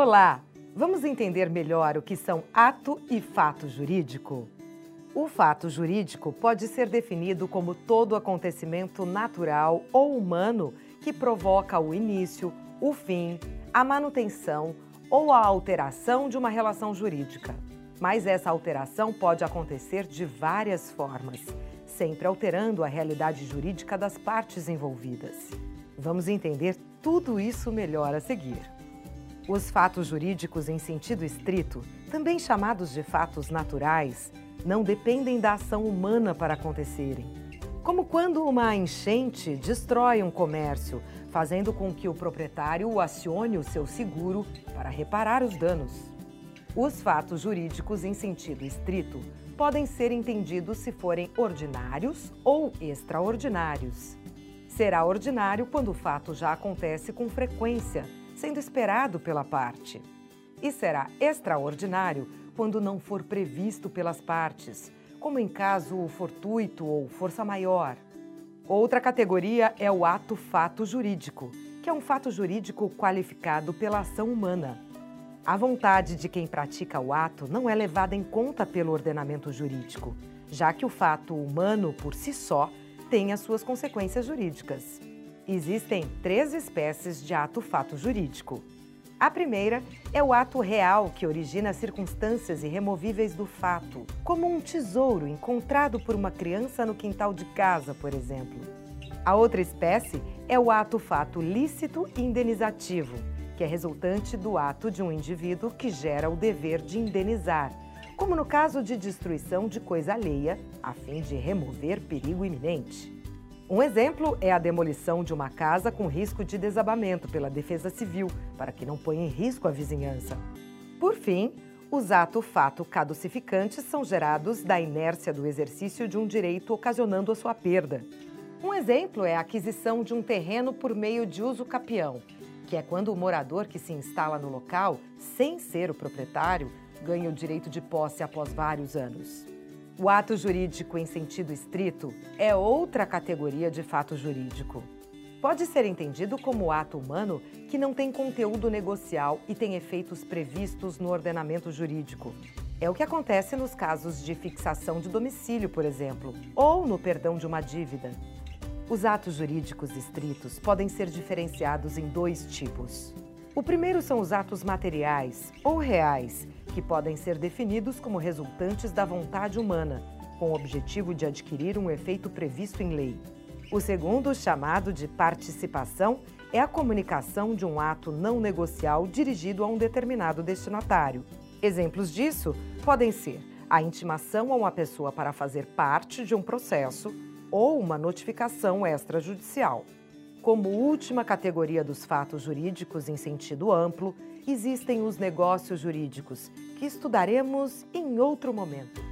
Olá! Vamos entender melhor o que são ato e fato jurídico? O fato jurídico pode ser definido como todo acontecimento natural ou humano que provoca o início, o fim, a manutenção ou a alteração de uma relação jurídica. Mas essa alteração pode acontecer de várias formas, sempre alterando a realidade jurídica das partes envolvidas. Vamos entender tudo isso melhor a seguir. Os fatos jurídicos em sentido estrito, também chamados de fatos naturais, não dependem da ação humana para acontecerem. Como quando uma enchente destrói um comércio, fazendo com que o proprietário acione o seu seguro para reparar os danos. Os fatos jurídicos em sentido estrito podem ser entendidos se forem ordinários ou extraordinários. Será ordinário quando o fato já acontece com frequência sendo esperado pela parte. E será extraordinário quando não for previsto pelas partes, como em caso fortuito ou força maior. Outra categoria é o ato-fato jurídico, que é um fato jurídico qualificado pela ação humana. A vontade de quem pratica o ato não é levada em conta pelo ordenamento jurídico, já que o fato humano por si só tem as suas consequências jurídicas. Existem três espécies de ato-fato jurídico. A primeira é o ato real que origina circunstâncias irremovíveis do fato, como um tesouro encontrado por uma criança no quintal de casa, por exemplo. A outra espécie é o ato-fato lícito e indenizativo, que é resultante do ato de um indivíduo que gera o dever de indenizar, como no caso de destruição de coisa alheia, a fim de remover perigo iminente. Um exemplo é a demolição de uma casa com risco de desabamento pela Defesa Civil, para que não ponha em risco a vizinhança. Por fim, os ato-fato caducificantes são gerados da inércia do exercício de um direito ocasionando a sua perda. Um exemplo é a aquisição de um terreno por meio de uso capião, que é quando o morador que se instala no local, sem ser o proprietário, ganha o direito de posse após vários anos. O ato jurídico em sentido estrito é outra categoria de fato jurídico. Pode ser entendido como ato humano que não tem conteúdo negocial e tem efeitos previstos no ordenamento jurídico. É o que acontece nos casos de fixação de domicílio, por exemplo, ou no perdão de uma dívida. Os atos jurídicos estritos podem ser diferenciados em dois tipos. O primeiro são os atos materiais ou reais, que podem ser definidos como resultantes da vontade humana, com o objetivo de adquirir um efeito previsto em lei. O segundo, chamado de participação, é a comunicação de um ato não negocial dirigido a um determinado destinatário. Exemplos disso podem ser a intimação a uma pessoa para fazer parte de um processo ou uma notificação extrajudicial. Como última categoria dos fatos jurídicos em sentido amplo, existem os negócios jurídicos, que estudaremos em outro momento.